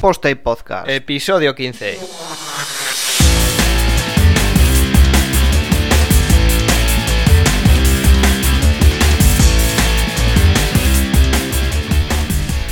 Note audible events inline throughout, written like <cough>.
Posta y Podcast. Episodio 15.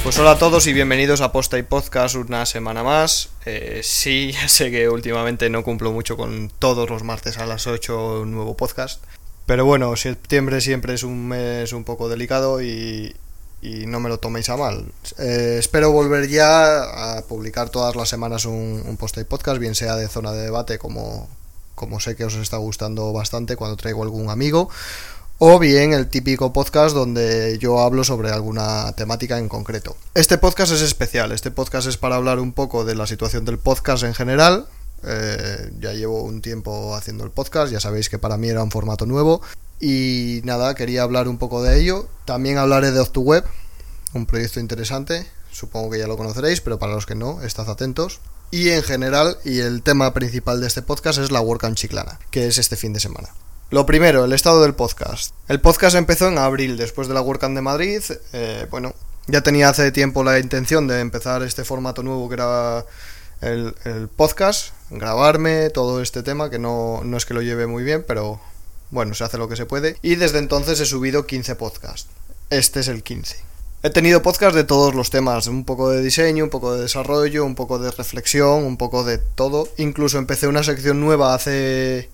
Pues hola a todos y bienvenidos a Posta y Podcast una semana más. Eh, sí, <laughs> ya sé que últimamente no cumplo mucho con todos los martes a las 8 un nuevo podcast. Pero bueno, septiembre siempre es un mes un poco delicado y, y no me lo toméis a mal. Eh, espero volver ya a publicar todas las semanas un, post y podcast, bien sea de zona de debate, como, como sé que os está gustando bastante cuando traigo algún amigo, o bien el típico podcast donde yo hablo sobre alguna temática en concreto. Este podcast es especial, este podcast es para hablar un poco de la situación del podcast en general. Eh, ya llevo un tiempo haciendo el podcast, ya sabéis que para mí era un formato nuevo y nada, quería hablar un poco de ello. También hablaré de Off2Web, un proyecto interesante. Supongo que ya lo conoceréis, pero para los que no, estad atentos. Y en general, y el tema principal de este podcast es la WordCamp Chiclana, que es este fin de semana. Lo primero, el estado del podcast. El podcast empezó en abril, después de la WordCamp de Madrid. Eh, bueno, ya tenía hace tiempo la intención de empezar este formato nuevo que era el, el podcast, grabarme todo este tema, que no, no es que lo lleve muy bien, pero bueno, se hace lo que se puede. Y desde entonces he subido 15 podcasts. Este es el 15. He tenido podcasts de todos los temas, un poco de diseño, un poco de desarrollo, un poco de reflexión, un poco de todo. Incluso empecé una sección nueva hace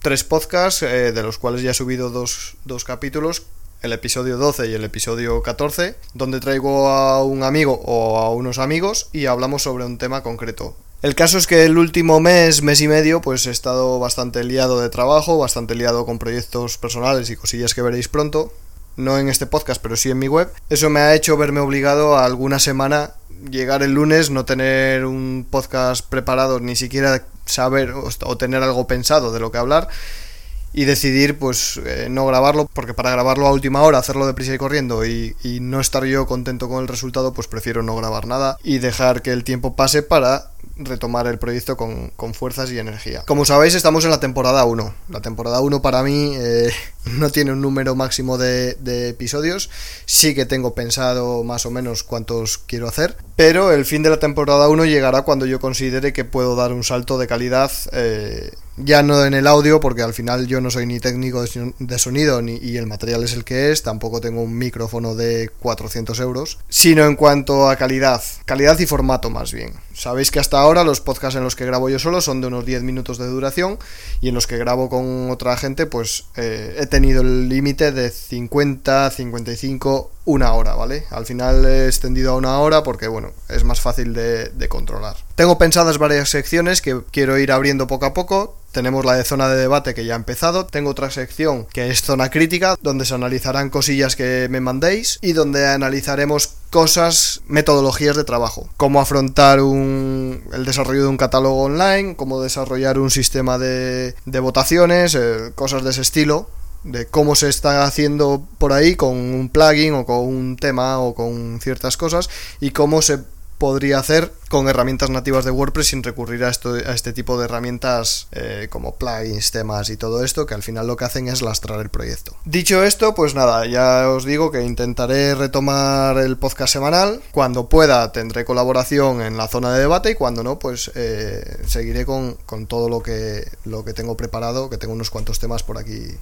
tres podcasts, eh, de los cuales ya he subido dos, dos capítulos, el episodio 12 y el episodio 14, donde traigo a un amigo o a unos amigos y hablamos sobre un tema concreto. El caso es que el último mes, mes y medio, pues he estado bastante liado de trabajo, bastante liado con proyectos personales y cosillas que veréis pronto. No en este podcast, pero sí en mi web. Eso me ha hecho verme obligado a alguna semana llegar el lunes, no tener un podcast preparado, ni siquiera saber o tener algo pensado de lo que hablar y decidir pues eh, no grabarlo porque para grabarlo a última hora hacerlo deprisa y corriendo y, y, no estar yo contento con el resultado pues prefiero no grabar nada y dejar que el tiempo pase para retomar el proyecto con, con fuerzas y energía. Como sabéis estamos en la temporada 1 la temporada 1 para mí eh, <laughs> no tiene un número máximo de, de, episodios. Sí que tengo pensado más o menos cuántos quiero hacer pero el fin de la temporada 1 llegará cuando yo considere que puedo dar un salto de calidad eh, ya no en el audio, porque al final yo no soy ni técnico de sonido ni, y el material es el que es, tampoco tengo un micrófono de 400 euros, sino en cuanto a calidad, calidad y formato más bien. Sabéis que hasta ahora los podcasts en los que grabo yo solo son de unos 10 minutos de duración y en los que grabo con otra gente pues eh, he tenido el límite de 50, 55, una hora, ¿vale? Al final he extendido a una hora porque bueno, es más fácil de, controlar. Tengo pensadas varias secciones que quiero ir abriendo poco a poco, tenemos la de zona de debate que ya ha empezado. Tengo otra sección que es zona crítica, donde se analizarán cosillas que me mandéis y donde analizaremos cosas, metodologías de trabajo. Cómo afrontar un, el desarrollo de un catálogo online, cómo desarrollar un sistema de, de votaciones, eh, cosas de ese estilo de cómo se está haciendo por ahí con un plugin o con un tema o con ciertas cosas y cómo se podría hacer con herramientas nativas de WordPress sin recurrir a, esto, a este tipo de herramientas eh, como plugins, temas y todo esto, que al final lo que hacen es lastrar el proyecto. Dicho esto, pues nada, ya os digo que intentaré retomar el podcast semanal. Cuando pueda tendré colaboración en la zona de debate y cuando no, pues eh, seguiré con, con todo lo que, lo que tengo preparado, que tengo unos cuantos temas por aquí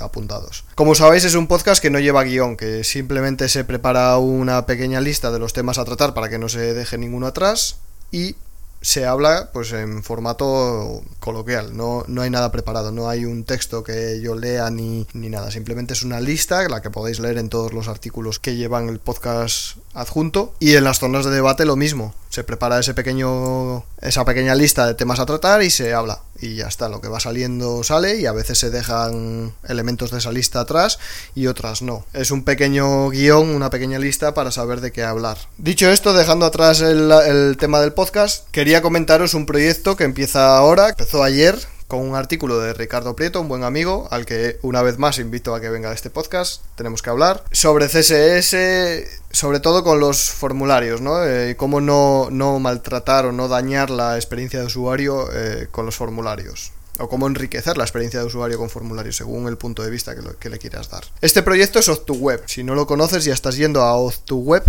apuntados. Como sabéis es un podcast que no lleva guion, que simplemente se prepara una pequeña lista de los temas a tratar para que no se deje ninguno atrás y se habla pues en formato coloquial, no, no hay nada preparado, no hay un texto que yo lea ni, ni nada, simplemente es una lista, la que podéis leer en todos los artículos que llevan el podcast adjunto y en las zonas de debate lo mismo, se prepara ese pequeño esa pequeña lista de temas a tratar y se habla y ya está, lo que va saliendo sale y a veces se dejan elementos de esa lista atrás y otras no. Es un pequeño guion, una pequeña lista para saber de qué hablar. Dicho esto, dejando atrás el, el tema del podcast, quería comentaros un proyecto que empieza ahora, empezó ayer, con un artículo de Ricardo Prieto, un buen amigo, al que una vez más invito a que venga a este podcast, tenemos que hablar, sobre CSS, sobre todo con los formularios, ¿no? Eh, cómo no, no, maltratar o no dañar la experiencia de usuario eh, con los formularios o cómo enriquecer la experiencia de usuario con formularios según el punto de vista que, le quieras dar. Este proyecto es Off2Web. Si no lo conoces ya estás yendo a off2web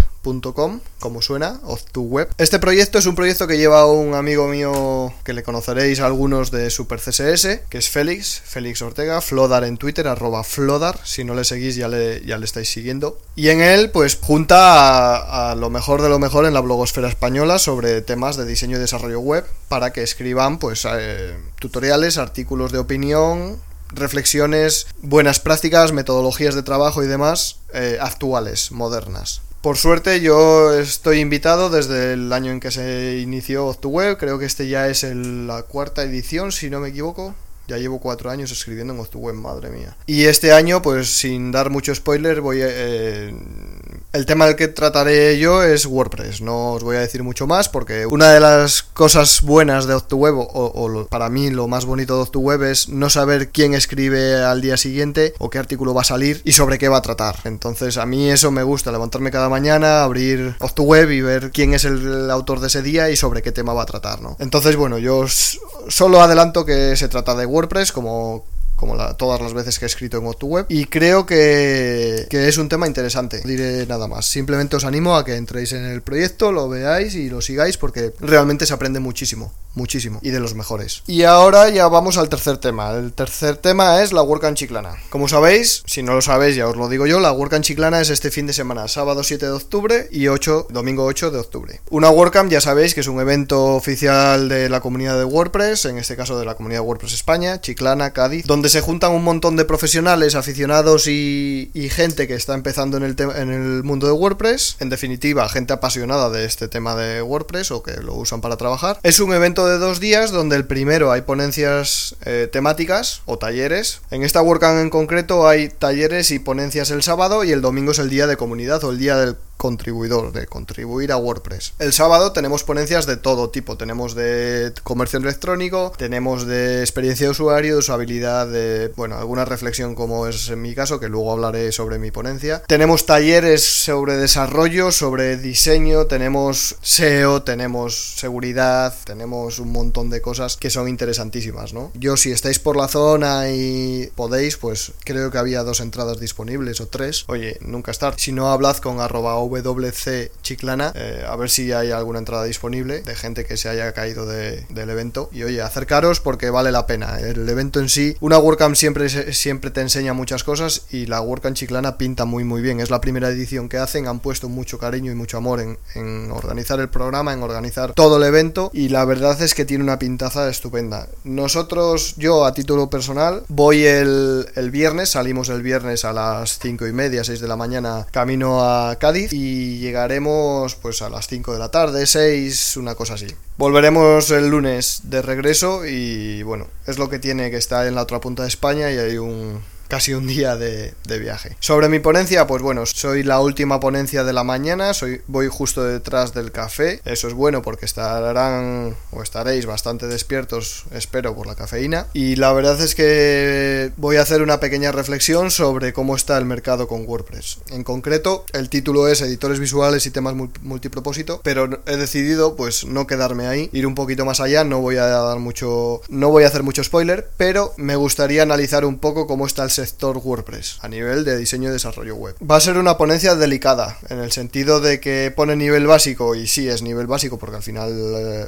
como suena, Oz2Web. Este proyecto es un proyecto que lleva un amigo mío que le conoceréis algunos de Super CSS, que es Félix, Félix Ortega, Flodar en Twitter, arroba Flodar, si no le seguís ya le, ya le estáis siguiendo. Y en él, pues junta a, lo mejor de lo mejor en la blogosfera española sobre temas de diseño y desarrollo web para que escriban pues eh, tutoriales, artículos de opinión, reflexiones, buenas prácticas, metodologías de trabajo y demás eh, actuales, modernas. Por suerte yo estoy invitado desde el año en que se inició Off2Web, creo que este ya es la cuarta edición si no me equivoco. Ya llevo cuatro años escribiendo en Off2Web, madre mía. Y este año, pues sin dar mucho spoiler, voy a, eh, el tema del que trataré yo es WordPress, no os voy a decir mucho más porque una de las cosas buenas de Off2Web, o, o para mí lo más bonito de Off2Web es no saber quién escribe al día siguiente o qué artículo va a salir y sobre qué va a tratar. Entonces a mí eso me gusta, levantarme cada mañana, abrir Off2Web y ver quién es el autor de ese día y sobre qué tema va a tratar, ¿no? Entonces bueno, yo solo adelanto que se trata de WordPress como como todas las veces que he escrito en web Y creo que, que, es un tema interesante. No diré nada más. Simplemente os animo a que entréis en el proyecto, lo veáis y lo sigáis porque realmente se aprende muchísimo muchísimo y de los mejores. Y ahora ya vamos al tercer tema. El tercer tema es la WordCamp Chiclana. Como sabéis, si no lo sabéis ya os lo digo yo, la WordCamp Chiclana es este fin de semana, sábado 7 de octubre y 8, domingo 8 de octubre. Una WordCamp ya sabéis que es un evento oficial de la comunidad de WordPress, en este caso de la comunidad WordPress España, Chiclana, Cádiz, donde se juntan un montón de profesionales, aficionados y, gente que está empezando en el, en el mundo de WordPress. En definitiva, gente apasionada de este tema de WordPress o que lo usan para trabajar. Es un evento de dos días donde el primero hay ponencias eh, temáticas o talleres. En esta WordCamp en concreto hay talleres y ponencias el sábado y el domingo es el día de comunidad o el día del contribuidor, de contribuir a WordPress. El sábado tenemos ponencias de todo tipo, tenemos de comercio electrónico, tenemos de experiencia de usuario, de usabilidad, de, bueno, alguna reflexión como es en mi caso, que luego hablaré sobre mi ponencia. Tenemos talleres sobre desarrollo, sobre diseño, tenemos SEO, tenemos seguridad, tenemos un montón de cosas que son interesantísimas, ¿no? Yo si estáis por la zona y podéis, pues creo que había dos entradas disponibles o tres. Oye, nunca estar. Si no, hablad con arroba WC Chiclana, eh, a ver si hay alguna entrada disponible de gente que se haya caído del evento. Y oye, acercaros porque vale la pena. El evento en sí, una WordCamp siempre, siempre te enseña muchas cosas y la WordCamp Chiclana pinta muy muy bien. Es la primera edición que hacen, han puesto mucho cariño y mucho amor en, organizar el programa, en organizar todo el evento y la verdad es que tiene una pintaza estupenda. Nosotros, yo a título personal, voy el, el viernes, salimos el viernes a las 5 y media, 6 de la mañana, camino a Cádiz y llegaremos pues a las 5 de la tarde, 6, una cosa así. Volveremos el lunes de regreso y bueno, es lo que tiene que estar en la otra punta de España y hay un casi un día de, viaje. Sobre mi ponencia, pues bueno, soy la última ponencia de la mañana, soy, voy justo detrás del café, eso es bueno porque estarán o estaréis bastante despiertos, espero, por la cafeína. Y la verdad es que voy a hacer una pequeña reflexión sobre cómo está el mercado con WordPress. En concreto, el título es Editores visuales y temas multipropósito, pero he decidido pues no quedarme ahí, ir un poquito más allá, no voy a dar mucho, no voy a hacer mucho spoiler, pero me gustaría analizar un poco cómo está el sector WordPress a nivel de diseño y desarrollo web. Va a ser una ponencia delicada en el sentido de que pone nivel básico y sí es nivel básico porque al final eh,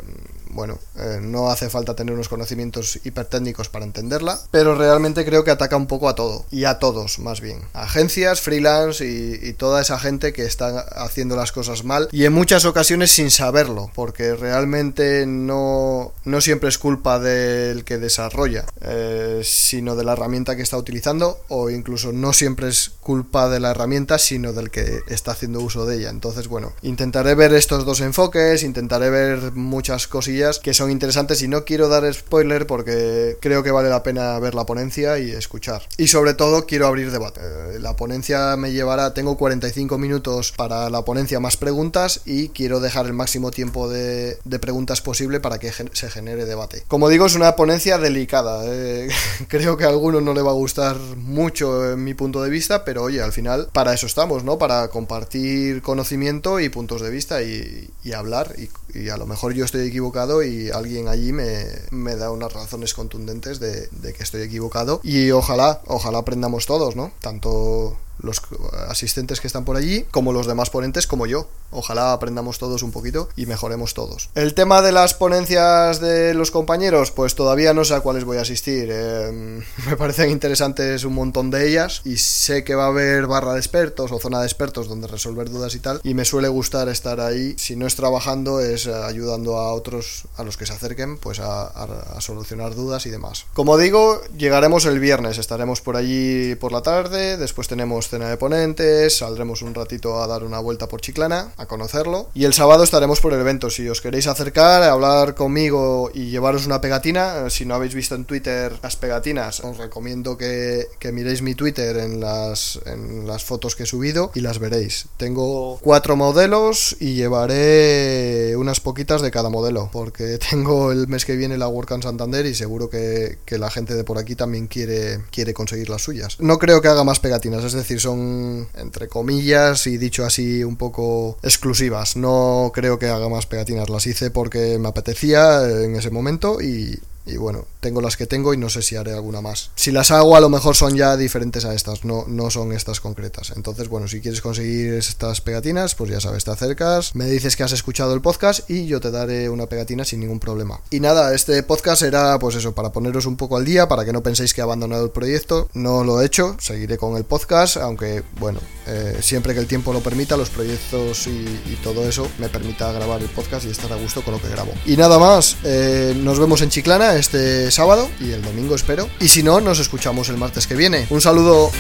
bueno, eh, no hace falta tener unos conocimientos hipertécnicos para entenderla, pero realmente creo que ataca un poco a todo, y a todos más bien. Agencias, freelance y, toda esa gente que está haciendo las cosas mal y en muchas ocasiones sin saberlo, porque realmente no, no siempre es culpa del que desarrolla, eh, sino de la herramienta que está utilizando, o incluso no siempre es culpa de la herramienta, sino del que está haciendo uso de ella. Entonces, bueno, intentaré ver estos dos enfoques, intentaré ver muchas cosillas que son interesantes y no quiero dar spoiler porque creo que vale la pena ver la ponencia y escuchar. Y sobre todo quiero abrir debate. Eh, la ponencia me llevará, tengo 45 minutos para la ponencia más preguntas y quiero dejar el máximo tiempo de, preguntas posible para que se genere debate. Como digo, es una ponencia delicada. Eh, <laughs> creo que a algunos no le va a gustar mucho en mi punto de vista, pero oye, al final para eso estamos, ¿no? Para compartir conocimiento y puntos de vista y, hablar y a lo mejor yo estoy equivocado y alguien allí me, me da unas razones contundentes de, de, que estoy equivocado y ojalá, ojalá aprendamos todos, ¿no? Tanto los asistentes que están por allí, como los demás ponentes, como yo. Ojalá aprendamos todos un poquito y mejoremos todos. El tema de las ponencias de los compañeros, pues todavía no sé a cuáles voy a asistir. Eh, <laughs> me parecen interesantes un montón de ellas y sé que va a haber barra de expertos o zona de expertos donde resolver dudas y tal. Y me suele gustar estar ahí. Si no es trabajando, es ayudando a otros, a los que se acerquen, pues a, a solucionar dudas y demás. Como digo, llegaremos el viernes, estaremos por allí por la tarde, después tenemos cena de ponentes, saldremos un ratito a dar una vuelta por Chiclana, a conocerlo, y el sábado estaremos por el evento. Si os queréis acercar, hablar conmigo y llevaros una pegatina, si no habéis visto en Twitter las pegatinas, os recomiendo que, miréis mi Twitter en las, en las fotos que he subido y las veréis. Tengo cuatro modelos y llevaré unas poquitas de cada modelo, porque <laughs> tengo el mes que viene la WordCamp Santander y seguro que, que la gente de por aquí también quiere, quiere conseguir las suyas. No creo que haga más pegatinas, es decir, son entre comillas y dicho así un poco exclusivas. No creo que haga más pegatinas, las hice porque me apetecía en ese momento y, y bueno, tengo las que tengo y no sé si haré alguna más. Si las hago, a lo mejor son ya diferentes a estas, no, no son estas concretas. Entonces, bueno, si quieres conseguir estas pegatinas, pues ya sabes, te acercas, me dices que has escuchado el podcast y yo te daré una pegatina sin ningún problema. Y nada, este podcast era, pues eso, para poneros un poco al día, para que no penséis que he abandonado el proyecto. No lo he hecho, seguiré con el podcast, aunque, bueno, eh, siempre que el tiempo lo permita, los proyectos y, todo eso me permita grabar el podcast y estar a gusto con lo que grabo. Y nada más, eh, nos vemos en Chiclana este sábado y el domingo espero. Y si no, nos escuchamos el martes que viene. Un saludo.